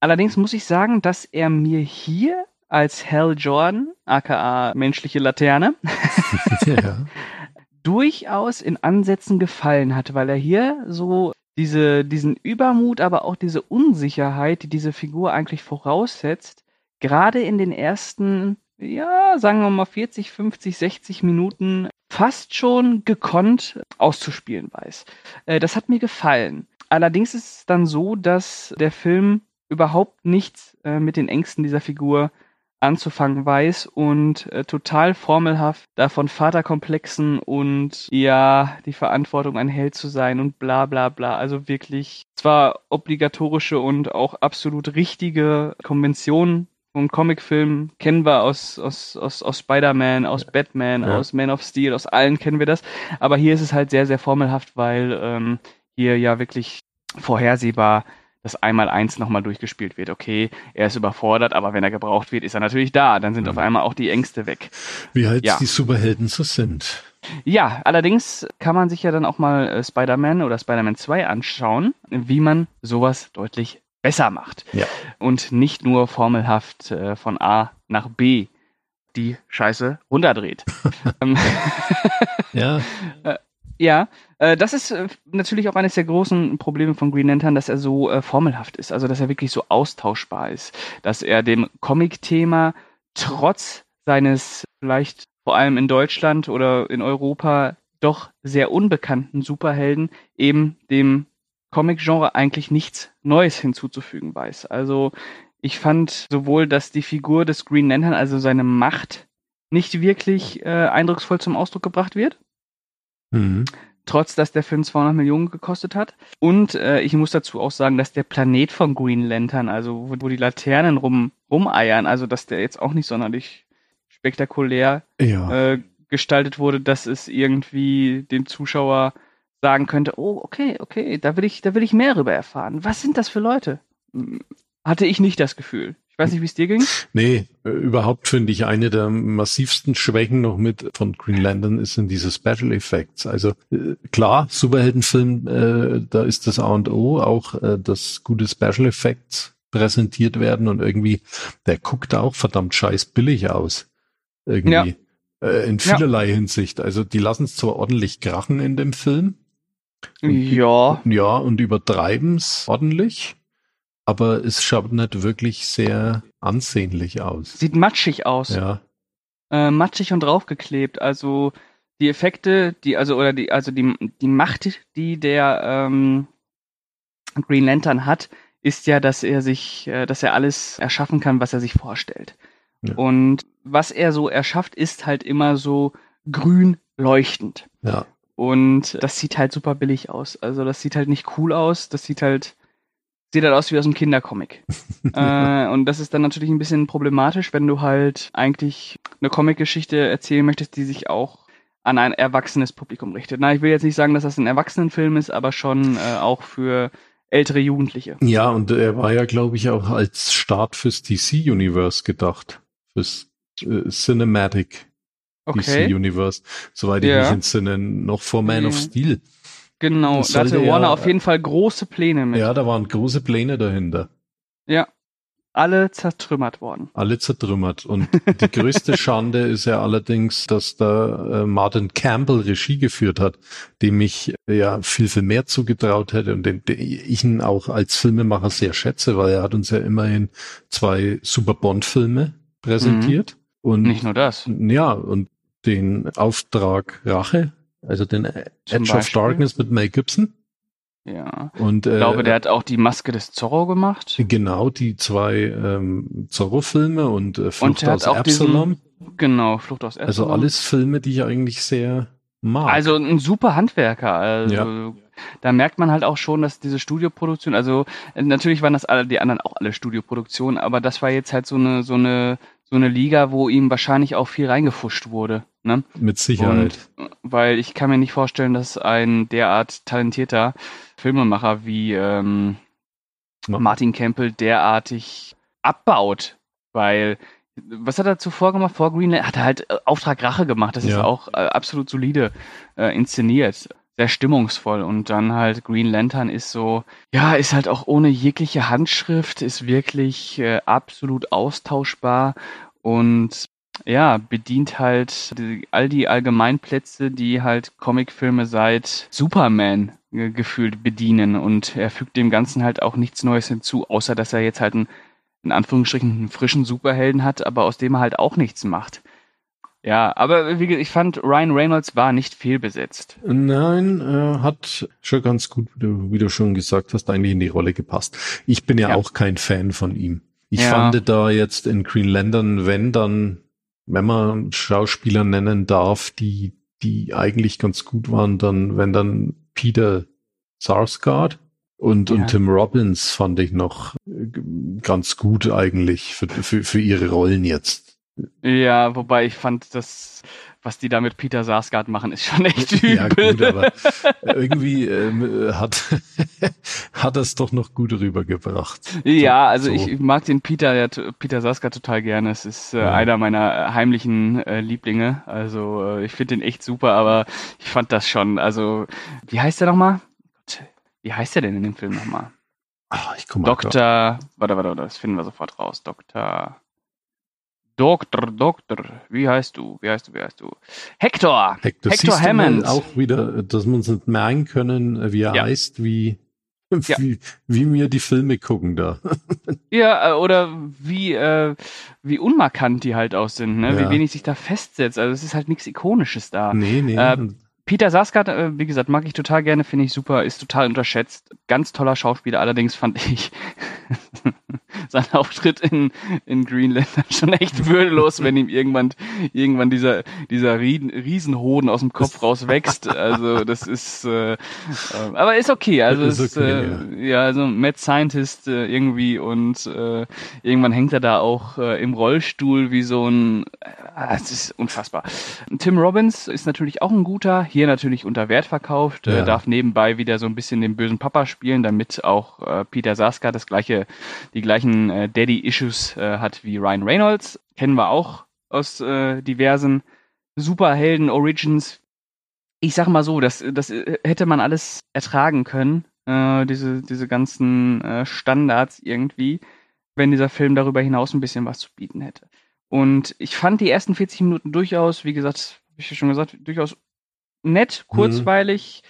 Allerdings muss ich sagen, dass er mir hier als Hal Jordan, aka menschliche Laterne, ja. durchaus in Ansätzen gefallen hat, weil er hier so diese, diesen Übermut, aber auch diese Unsicherheit, die diese Figur eigentlich voraussetzt, gerade in den ersten ja, sagen wir mal 40, 50, 60 Minuten fast schon gekonnt auszuspielen weiß. Äh, das hat mir gefallen. Allerdings ist es dann so, dass der Film überhaupt nichts äh, mit den Ängsten dieser Figur anzufangen weiß und äh, total formelhaft davon Vaterkomplexen und ja, die Verantwortung ein Held zu sein und bla bla bla. Also wirklich zwar obligatorische und auch absolut richtige Konventionen vom Comicfilm kennen wir aus, aus, aus, aus Spider-Man, aus Batman, Ja. aus Man of Steel, aus allen kennen wir das. Aber hier ist es halt sehr, sehr formelhaft, weil ähm, hier ja wirklich vorhersehbar das Einmal-Eins nochmal durchgespielt wird. Okay, er ist überfordert, aber wenn er gebraucht wird, ist er natürlich da. Dann sind Mhm. auf einmal auch die Ängste weg. Wie halt Ja. die Superhelden so sind. Ja, allerdings kann man sich ja dann auch mal äh, Spider-Man oder Spider-Man 2 anschauen, wie man sowas deutlich besser macht. Ja. Und nicht nur formelhaft äh, von A nach B die Scheiße runterdreht. Ähm, Ja, ja, äh, das ist äh, natürlich auch eines der großen Probleme von Green Lantern, dass er so äh, formelhaft ist, also dass er wirklich so austauschbar ist, dass er dem Comic-Thema trotz seines vielleicht vor allem in Deutschland oder in Europa doch sehr unbekannten Superhelden eben dem Comic-Genre eigentlich nichts Neues hinzuzufügen weiß. Also ich fand sowohl, dass die Figur des Green Lantern, also seine Macht, nicht wirklich äh, eindrucksvoll zum Ausdruck gebracht wird mhm. trotz dass der Film 200 Millionen gekostet hat. Und äh, ich muss dazu auch sagen, dass der Planet von Green Lantern, also wo, wo die Laternen rum, rumeiern, also dass der jetzt auch nicht sonderlich spektakulär ja. äh, gestaltet wurde, dass es irgendwie dem Zuschauer sagen könnte, oh, okay, okay, da will ich, da will ich mehr darüber erfahren. Was sind das für Leute? Hm, Hatte ich nicht das Gefühl. Ich weiß nicht, wie es dir ging. Nee, äh, überhaupt finde ich eine der massivsten Schwächen noch mit von Green Lantern ist in diese Special Effects. Also äh, klar, Superheldenfilm, äh, da ist das A und O, auch äh, dass gute Special Effects präsentiert werden und irgendwie, der guckt auch verdammt scheiß billig aus. Irgendwie. Ja. Äh, in Ja. vielerlei Hinsicht. Also die lassen es zwar ordentlich krachen in dem Film. Und- Ja, Ja, und übertreiben's ordentlich. Aber es schaut nicht wirklich sehr ansehnlich aus. sieht matschig aus. Ja, äh, matschig und draufgeklebt. Also die Effekte, die, also, oder die, also die, die Macht, die der ähm, Green Lantern hat, ist ja, dass er sich, äh, dass er alles erschaffen kann, was er sich vorstellt. Ja. Und was er so erschafft, ist halt immer so grün leuchtend. ja. Und das sieht halt super billig aus. Also das sieht halt nicht cool aus. Das sieht halt, sieht halt aus wie aus einem Kindercomic. äh, und das ist dann natürlich ein bisschen problematisch, wenn du halt eigentlich eine Comicgeschichte erzählen möchtest, die sich auch an ein erwachsenes Publikum richtet. Na, ich will jetzt nicht sagen, dass das ein Erwachsenenfilm ist, aber schon äh, auch für ältere Jugendliche. Ja, und er war ja, glaube ich, auch als Start fürs DC-Universe gedacht. Fürs äh, Cinematic Okay, DC-Universe. Soweit ich Ja. mich entsinne, noch vor Man of Ja. Steel. Genau. Da hatte Warner ja- auf jeden Fall große Pläne mit. Ja, da waren große Pläne dahinter. Ja. alle zertrümmert worden. Alle zertrümmert. Und die größte Schande ist ja allerdings, dass da äh, Martin Campbell Regie geführt hat, dem ich äh, ja viel, viel mehr zugetraut hätte und den, den ich ihn auch als Filmemacher sehr schätze, weil er hat uns ja immerhin zwei Super Bond-Filme präsentiert. Mhm. Und nicht nur das. Ja, und den Auftrag Rache, also den Zum Edge of Beispiel? Darkness mit Mel Gibson. Ja. Und, Ich äh, glaube, der hat auch die Maske des Zorro gemacht. Genau, die zwei ähm, Zorro-Filme und äh, Und Flucht er aus Absalom. diesen, genau, Flucht aus Also Absalom. alles Filme, die ich eigentlich sehr mag. Also ein super Handwerker. Also Ja. da merkt man halt auch schon, dass diese Studioproduktion, also äh, natürlich waren das alle, die anderen auch alle Studioproduktionen, aber das war jetzt halt so eine, so eine, so eine Liga, wo ihm wahrscheinlich auch viel reingefuscht wurde. Ne? mit Sicherheit. Weil ich kann mir nicht vorstellen, dass ein derart talentierter Filmemacher wie ähm, Ma- Martin Campbell derartig abbaut. Weil, was hat er zuvor gemacht? Vor Greenland hat er halt äh, Auftrag Rache gemacht. Das ist Ja. auch äh, absolut solide äh, inszeniert. Sehr stimmungsvoll. Und dann halt Green Lantern ist so, ja, ist halt auch ohne jegliche Handschrift, ist wirklich äh, absolut austauschbar und ja, bedient halt die, all die Allgemeinplätze, die halt Comicfilme seit Superman äh, gefühlt bedienen und er fügt dem Ganzen halt auch nichts Neues hinzu, außer dass er jetzt halt einen, in Anführungsstrichen einen frischen Superhelden hat, aber aus dem er halt auch nichts macht. Ja, aber wie gesagt, ich fand, Ryan Reynolds war nicht fehlbesetzt. Nein, äh, hat schon ganz gut, wie du, wie du schon gesagt hast, eigentlich in die Rolle gepasst. Ich bin ja, Ja. auch kein Fan von ihm. Ich Ja. fand da jetzt in Green Lantern, wenn dann, wenn man Schauspieler nennen darf, die, die eigentlich ganz gut waren, dann, wenn dann Peter Sarsgaard und, Ja. und Tim Robbins fand ich noch äh, ganz gut eigentlich für, für, für ihre Rollen jetzt. Ja, wobei ich fand, das, was die da mit Peter Sarsgaard machen, ist schon echt übel. Ja, gut, aber irgendwie ähm, hat, hat es doch noch gut rübergebracht. Ja, also So. ich mag den Peter, ja, Peter Sarsgaard total gerne. Es ist äh, Ja. einer meiner äh, heimlichen äh, Lieblinge. Also äh, ich finde den echt super, aber ich fand das schon. Also wie heißt der nochmal? Wie heißt der denn in dem Film nochmal? Ah, ich komme mal Doktor, warte, warte, warte, das finden wir sofort raus. Doktor, Doktor, Doktor, wie heißt du? Wie heißt du? Wie heißt du? Hector. Hector, Hector Hammond. auch wieder, dass wir uns nicht merken können, wie er Ja. heißt, wie, Ja. wie, wie wir die Filme gucken da. Ja, äh, oder wie, äh, wie unmarkant die halt auch sind, ne? Ja. Wie wenig sich da festsetzt. Also es ist halt nichts Ikonisches da. Nee, nee. Äh, Peter Sarsgaard, äh, wie gesagt, mag ich total gerne, finde ich super, ist total unterschätzt. Ganz toller Schauspieler, allerdings fand ich seinen Auftritt in, in Greenland schon echt würdelos, wenn ihm irgendwann, irgendwann dieser, dieser Riesen, Riesenhoden aus dem Kopf rauswächst. Also das ist, äh, äh, aber ist okay. Also Ist ist, okay, äh, ja. also Mad Scientist äh, irgendwie und äh, irgendwann hängt er da auch äh, im Rollstuhl wie so ein, äh, es ist unfassbar. Tim Robbins ist natürlich auch ein guter, hier natürlich unter Wert verkauft, Ja. äh, darf nebenbei wieder so ein bisschen den bösen Papa spielen, damit auch äh, Peter Sarsgaard das gleiche, die gleichen äh, Daddy-Issues äh, hat wie Ryan Reynolds. Kennen wir auch aus äh, diversen Superhelden-Origins. Ich sag mal so, das, das äh, hätte man alles ertragen können, äh, diese, diese ganzen äh, Standards irgendwie, wenn dieser Film darüber hinaus ein bisschen was zu bieten hätte. Und ich fand die ersten 40 Minuten durchaus, wie gesagt, habe ich ja schon gesagt, durchaus nett, kurzweilig.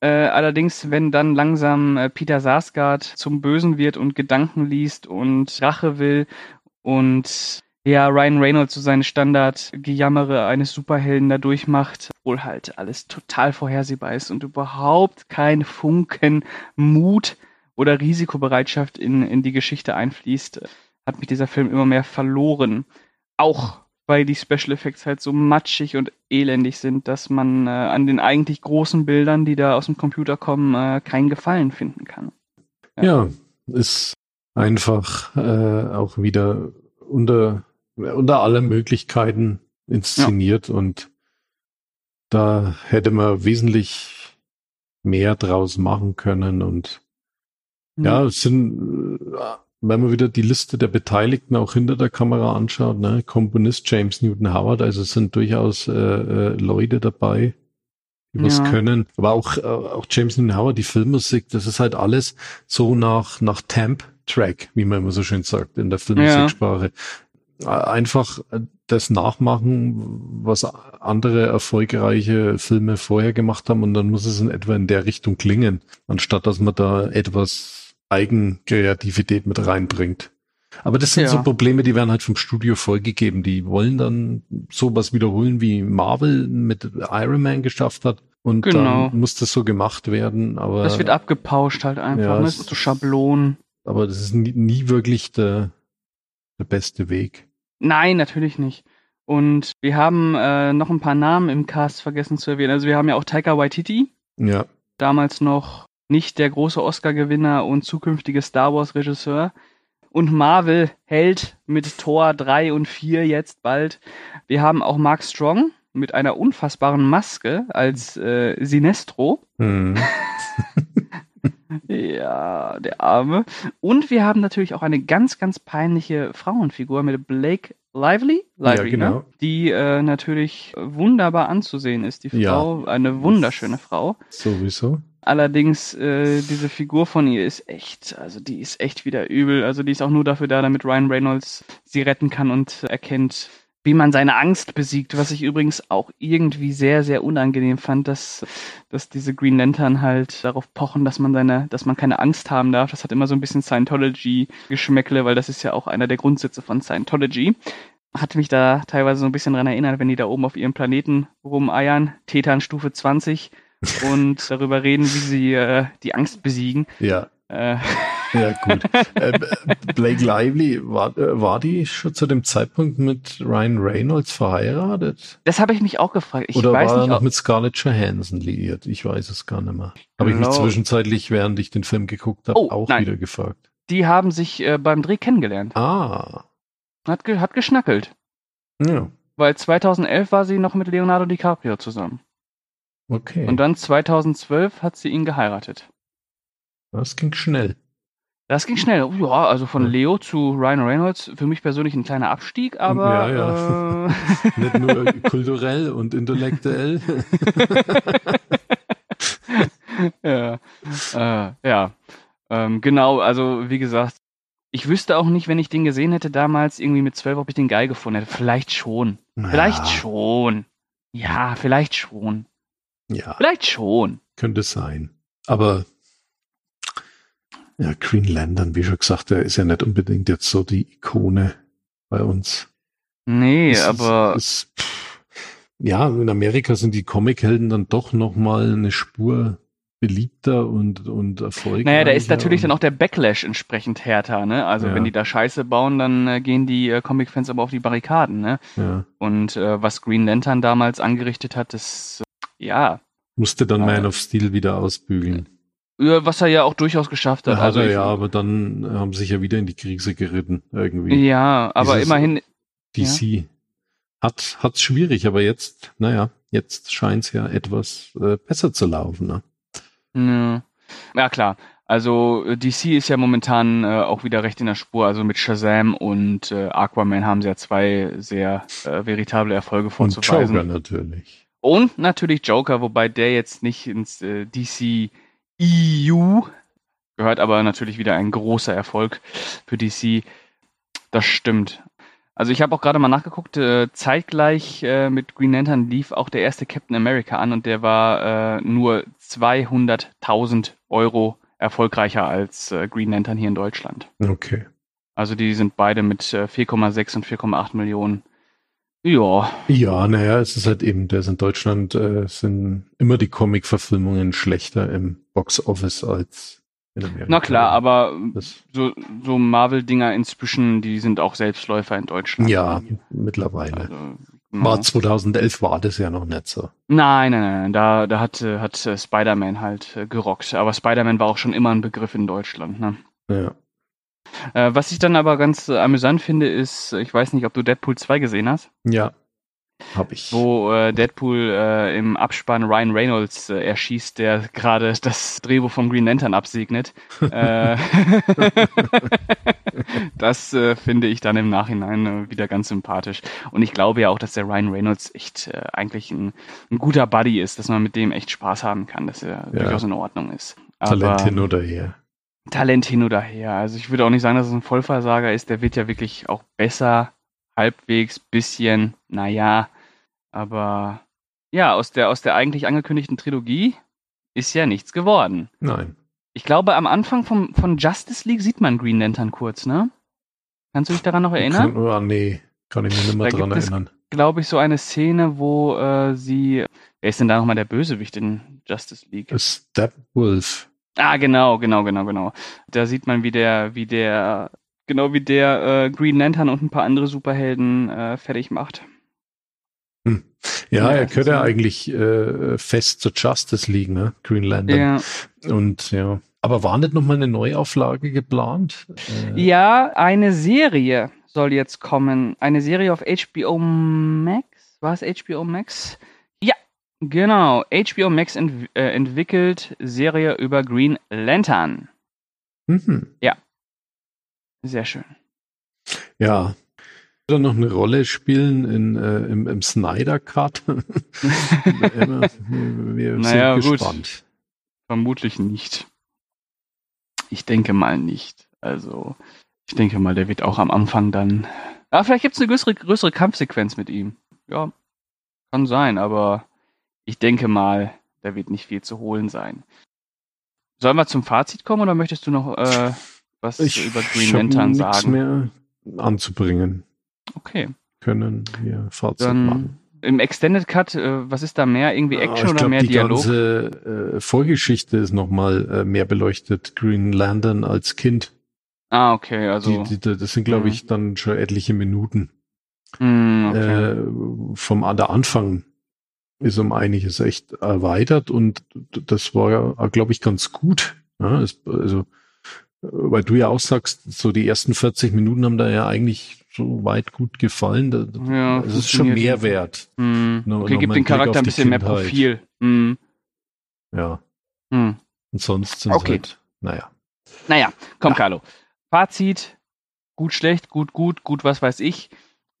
Äh, allerdings, wenn dann langsam äh, Peter Sarsgaard zum Bösen wird und Gedanken liest und Rache will und ja, Ryan Reynolds so seine Standardgejammere eines Superhelden da durchmacht, obwohl halt alles total vorhersehbar ist und überhaupt kein Funken Mut oder Risikobereitschaft in, in die Geschichte einfließt, hat mich dieser Film immer mehr verloren. Auch weil die Special Effects halt so matschig und elendig sind, dass man äh, an den eigentlich großen Bildern, die da aus dem Computer kommen, äh, keinen Gefallen finden kann. ja, ist einfach äh, auch wieder unter, unter aller Möglichkeiten inszeniert und da hätte man wesentlich mehr draus machen können und Ja, es sind, äh, wenn man wieder die Liste der Beteiligten auch hinter der Kamera anschaut, ne, Komponist James Newton Howard, also es sind durchaus äh, äh, Leute dabei, die was Ja. können. Aber auch, äh, auch James Newton Howard, die Filmmusik, das ist halt alles so nach, nach Temp Track, wie man immer so schön sagt in der Filmmusiksprache. Äh, Einfach das nachmachen, was andere erfolgreiche Filme vorher gemacht haben und dann muss es in etwa in der Richtung klingen, anstatt dass man da etwas Eigenkreativität mit reinbringt. Aber das sind Ja. so Probleme, die werden halt vom Studio vorgegeben. Die wollen dann sowas wiederholen, wie Marvel mit Iron Man geschafft hat. Und Genau. dann muss das so gemacht werden. Aber, Das wird abgepauscht halt einfach, Ja, ne? es- So Schablonen. aber das ist nie, nie wirklich der, der beste Weg. Nein, natürlich nicht. Und wir haben äh, noch ein paar Namen im Cast vergessen zu erwähnen. Also wir haben ja auch Taika Waititi, Ja, damals noch nicht der große Oscar-Gewinner und zukünftige Star Wars-Regisseur. Und Marvel hält mit Thor 3 und 4 jetzt bald. Wir haben auch Mark Strong mit einer unfassbaren Maske als äh, Sinestro. hm. Ja, der Arme. Und wir haben natürlich auch eine ganz, ganz peinliche Frauenfigur mit Blake Lively, Lively Ja, genau. ne? die äh, natürlich wunderbar anzusehen ist. Die Ja. Frau, eine wunderschöne Frau. sowieso. Allerdings, äh, diese Figur von ihr ist echt, also die ist echt wieder übel. Also die ist auch nur dafür da, damit Ryan Reynolds sie retten kann und erkennt, wie man seine Angst besiegt. Was ich übrigens auch irgendwie sehr, sehr unangenehm fand, dass, dass diese Green Lantern halt darauf pochen, dass man seine, dass man keine Angst haben darf. Das hat immer so ein bisschen Scientology-Geschmäckle, weil das ist ja auch einer der Grundsätze von Scientology. Hat mich da teilweise so ein bisschen dran erinnert, wenn die da oben auf ihrem Planeten rumeiern, Tetan Stufe 20 und darüber reden, wie sie äh, die Angst besiegen. Ja, Äh, ja gut. äh, Blake Lively, war, äh, war die schon zu dem Zeitpunkt mit Ryan Reynolds verheiratet? das habe ich mich auch gefragt. Ich Oder weiß war er nicht, noch mit Scarlett Johansson liiert? Ich weiß es gar nicht mehr. Habe ich mich zwischenzeitlich, während ich den Film geguckt habe, Oh, auch nein. wieder gefragt. die haben sich äh, beim Dreh kennengelernt. Ah, Hat, ge hat geschnackelt. ja, Weil 2011 war sie noch mit Leonardo DiCaprio zusammen. Okay. Und dann 2012 hat sie ihn geheiratet. das ging schnell. Das ging schnell. Ja, also von. Leo zu Ryan Reynolds für mich persönlich ein kleiner Abstieg, aber Ja, ja. Äh, Nicht nur kulturell und intellektuell. ja, äh, ja. Ähm, genau, also wie gesagt, ich wüsste auch nicht, wenn ich den gesehen hätte damals, irgendwie mit 12, ob ich den geil gefunden hätte. Vielleicht schon. Vielleicht Ja, schon. Ja, vielleicht schon. Ja, Vielleicht schon. könnte sein. Aber ja, Green Lantern, wie schon gesagt, der ist ja nicht unbedingt jetzt so die Ikone bei uns. Nee, Es ist- aber es, pff, ja, in Amerika sind die Comichelden dann doch noch mal eine Spur beliebter und und erfolgreicher. naja, da ist natürlich dann auch der Backlash entsprechend härter, ne? Also Ja. wenn die da Scheiße bauen, dann äh, gehen die äh, Comic-Fans aber auf die Barrikaden, ne? ja, Und äh, was Green Lantern damals angerichtet hat, das, ja, musste dann Ah. Man of Steel wieder ausbügeln. ja, was er ja auch durchaus geschafft hat. Hat also er ich- ja, aber dann haben sie sich ja wieder in die Krise geritten irgendwie. ja, aber Dieses- immerhin, DC hat hat's schwierig, aber jetzt, naja, jetzt scheint's ja etwas äh, besser zu laufen. Ne? Ja. ja klar. Also äh, DC ist ja momentan äh, auch wieder recht in der Spur. Also mit Shazam und äh, Aquaman haben sie ja zwei sehr äh, veritable Erfolge Und vorzuweisen. Joker natürlich. Und natürlich Joker, wobei der jetzt nicht ins äh, DC EU gehört, aber natürlich wieder ein großer Erfolg für DC. Das stimmt. Also ich habe auch gerade mal nachgeguckt, äh, zeitgleich äh, mit Green Lantern lief auch der erste Captain America an und der war äh, nur 200.000 Euro erfolgreicher als äh, Green Lantern hier in Deutschland. Okay. Also die sind beide mit äh, 4,6 und 4,8 Millionen. Ja, Ja, naja, es ist halt eben, das in Deutschland äh, sind immer die Comic-Verfilmungen schlechter im Box-Office als in Amerika. na klar, aber Das, so, so Marvel-Dinger inzwischen, die sind auch Selbstläufer in Deutschland. ja, mittlerweile. Also. War 2011 war das ja noch nicht so. Nein, nein, nein, da, da hat, äh, hat äh, Spider-Man halt äh, gerockt. Aber Spider-Man war auch schon immer ein Begriff in Deutschland. Ne? Ja. Äh, was ich dann aber ganz äh, amüsant finde, ist, äh, ich weiß nicht, ob du Deadpool 2 gesehen hast, Ja. Hab ich. wo äh, Deadpool äh, im Abspann Ryan Reynolds äh, erschießt, der gerade das Drehbuch vom Green Lantern absegnet. das finde ich dann im Nachhinein wieder ganz sympathisch. Und ich glaube ja auch, dass der Ryan Reynolds echt eigentlich ein, ein guter Buddy ist, dass man mit dem echt Spaß haben kann, dass er durchaus in Ordnung ist. Talent Aber, hin oder her. Talent hin oder her. Also ich würde auch nicht sagen, dass es ein Vollversager ist. Der wird ja wirklich auch besser, halbwegs, bisschen, naja. Aber ja, aus der, aus der eigentlich angekündigten Trilogie ist ja nichts geworden. Nein. Ich glaube, am Anfang vom, von Justice League sieht man Green Lantern kurz, ne? Kannst du dich daran noch erinnern? Kann, oh, nee, kann ich mich nicht mehr Da es- erinnern. Glaube ich, so eine Szene, wo äh, sie. Wer ist denn da nochmal der Bösewicht in Justice League? Stepwolf. Ah, genau, genau, genau, genau. Da sieht man, wie der, wie der, genau wie der äh, Green Lantern und ein paar andere Superhelden äh, fertig macht. Ja, Ja, er gehört ist ja eigentlich äh, fest zur Justice League, ne? Green Lantern. Ja. Und ja. Aber war nicht nochmal eine Neuauflage geplant? Äh, ja, eine Serie soll jetzt kommen. Eine Serie auf HBO Max. War es HBO Max? Ja, genau. HBO Max ent äh, entwickelt Serie über Green Lantern. Mhm. Sehr schön. Ja. Wird er noch eine Rolle spielen in, äh, im, im Snyder Cut? wir wir Naja, sind gut. gespannt. Vermutlich nicht. Ich denke mal nicht. Also, ich denke mal, der wird auch am Anfang dann. Ah, vielleicht gibt es eine größere, größere Kampfsequenz mit ihm. Ja, kann sein, aber ich denke mal, da wird nicht viel zu holen sein. Sollen wir zum Fazit kommen oder möchtest du noch äh, was über Green ich Lantern sagen? mehr anzubringen. Okay, Können wir Fazit dann machen. im Extended Cut, äh, was ist da mehr? Irgendwie Ah, Action ich oder glaub, mehr die Dialog? ganze äh, Vorgeschichte ist nochmal äh, mehr beleuchtet. Green Lantern als Kind. Ah, okay, also. die, die, das sind, glaube ich, dann schon etliche Minuten. mh, okay. Äh, vom der Anfang ist um einiges echt erweitert und das war ja, glaube ich, ganz gut. Ja, es, also, weil du ja auch sagst, so die ersten 40 Minuten haben da ja eigentlich so weit gut gefallen. Da, Ja, es ist schon funktioniert. Mehrwert. Hm. Noch- okay, gibt den Charakter ein bisschen mehr Kindheit. Profil. Hm. Ja. Hm. Und sonst sind Okay. halt, naja. Naja, komm, Ja. Carlo. Fazit: gut, schlecht, gut, gut, gut, was weiß ich.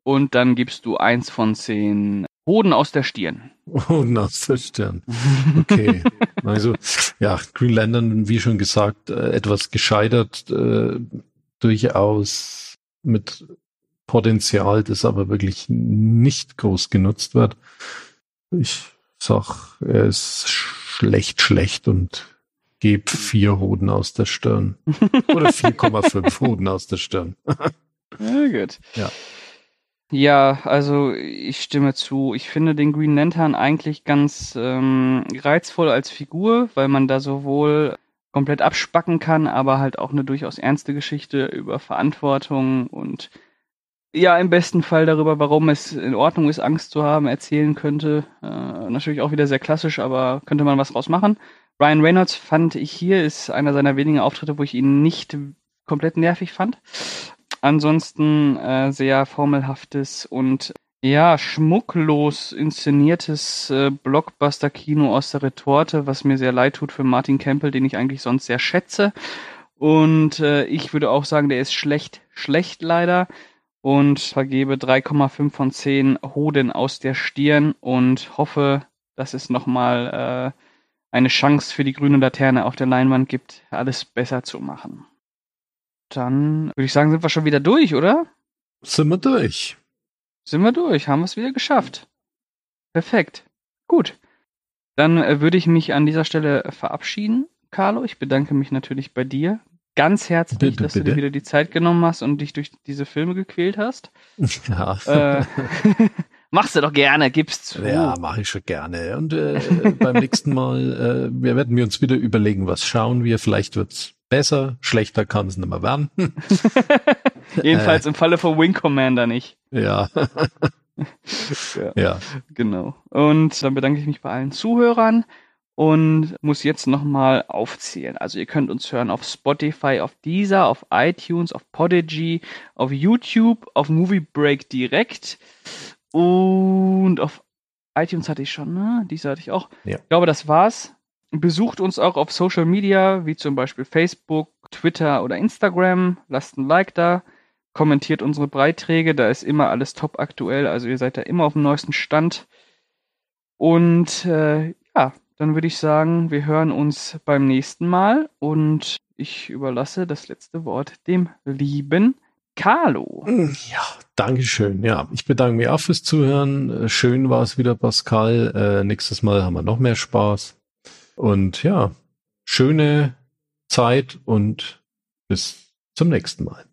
Und dann gibst du eins von zehn Hoden aus der Stirn. Und aus der Stern. Okay. Also, ja, Green Lantern, wie schon gesagt, äh, etwas gescheitert, äh, durchaus mit Potenzial, das aber wirklich nicht groß genutzt wird. Ich sag, er ist schlecht, schlecht und gebe vier Hoden aus der Stirn. Oder 4,5 Hoden aus der Stirn. Ja, gut. Ja. Ja, also ich stimme zu. Ich finde den Green Lantern eigentlich ganz ähm, reizvoll als Figur, weil man da sowohl komplett abspacken kann, aber halt auch eine durchaus ernste Geschichte über Verantwortung und ja, im besten Fall darüber, warum es in Ordnung ist, Angst zu haben, erzählen könnte. Äh, natürlich auch wieder sehr klassisch, aber könnte man was draus machen. Ryan Reynolds fand ich hier, ist einer seiner wenigen Auftritte, wo ich ihn nicht komplett nervig fand. Ansonsten äh, sehr formelhaftes und ja, schmucklos inszeniertes äh, Blockbuster-Kino aus der Retorte, was mir sehr leid tut für Martin Campbell, den ich eigentlich sonst sehr schätze. Und äh, ich würde auch sagen, der ist schlecht, schlecht leider. Und vergebe 3,5 von 10 Hoden aus der Stirn und hoffe, dass es nochmal äh, eine Chance für die grüne Laterne auf der Leinwand gibt, alles besser zu machen. Dann würde ich sagen, sind wir schon wieder durch, oder? Sind wir durch. Sind wir durch, haben wir es wieder geschafft. Perfekt. Gut. Dann äh, würde ich mich an dieser Stelle äh, verabschieden, Carlo. Ich bedanke mich natürlich bei dir ganz herzlich, Bitte, dass du bitte. dir wieder die Zeit genommen hast und dich durch diese Filme gequält hast. Ja. Äh, machst du doch gerne, gib's zu. Ja, mache ich schon gerne. Und äh, beim nächsten Mal wir werden wir uns wieder überlegen, was schauen wir. Vielleicht wird's besser, schlechter kann es nicht mehr werden. Jedenfalls im Falle von Wing Commander nicht. ja. Ja. ja. Genau. Und dann bedanke ich mich bei allen Zuhörern und muss jetzt nochmal aufzählen. Also ihr könnt uns hören auf Spotify, auf Deezer, auf iTunes, auf Podigy, auf YouTube, auf Movie Break direkt und auf iTunes hatte ich schon, ne? Deezer hatte ich auch. Ja. Ich glaube, das war's. Besucht uns auch auf Social Media, wie zum Beispiel Facebook, Twitter oder Instagram. Lasst ein Like da kommentiert unsere Beiträge, da ist immer alles top aktuell, also ihr seid da immer auf dem neuesten Stand. Und äh, ja, dann würde ich sagen, wir hören uns beim nächsten Mal und ich überlasse das letzte Wort dem lieben Carlo. Ja, Dankeschön. Ja, ich bedanke mich auch fürs Zuhören. Schön war es wieder, Pascal. Äh, nächstes Mal haben wir noch mehr Spaß. Und ja, schöne Zeit und bis zum nächsten Mal.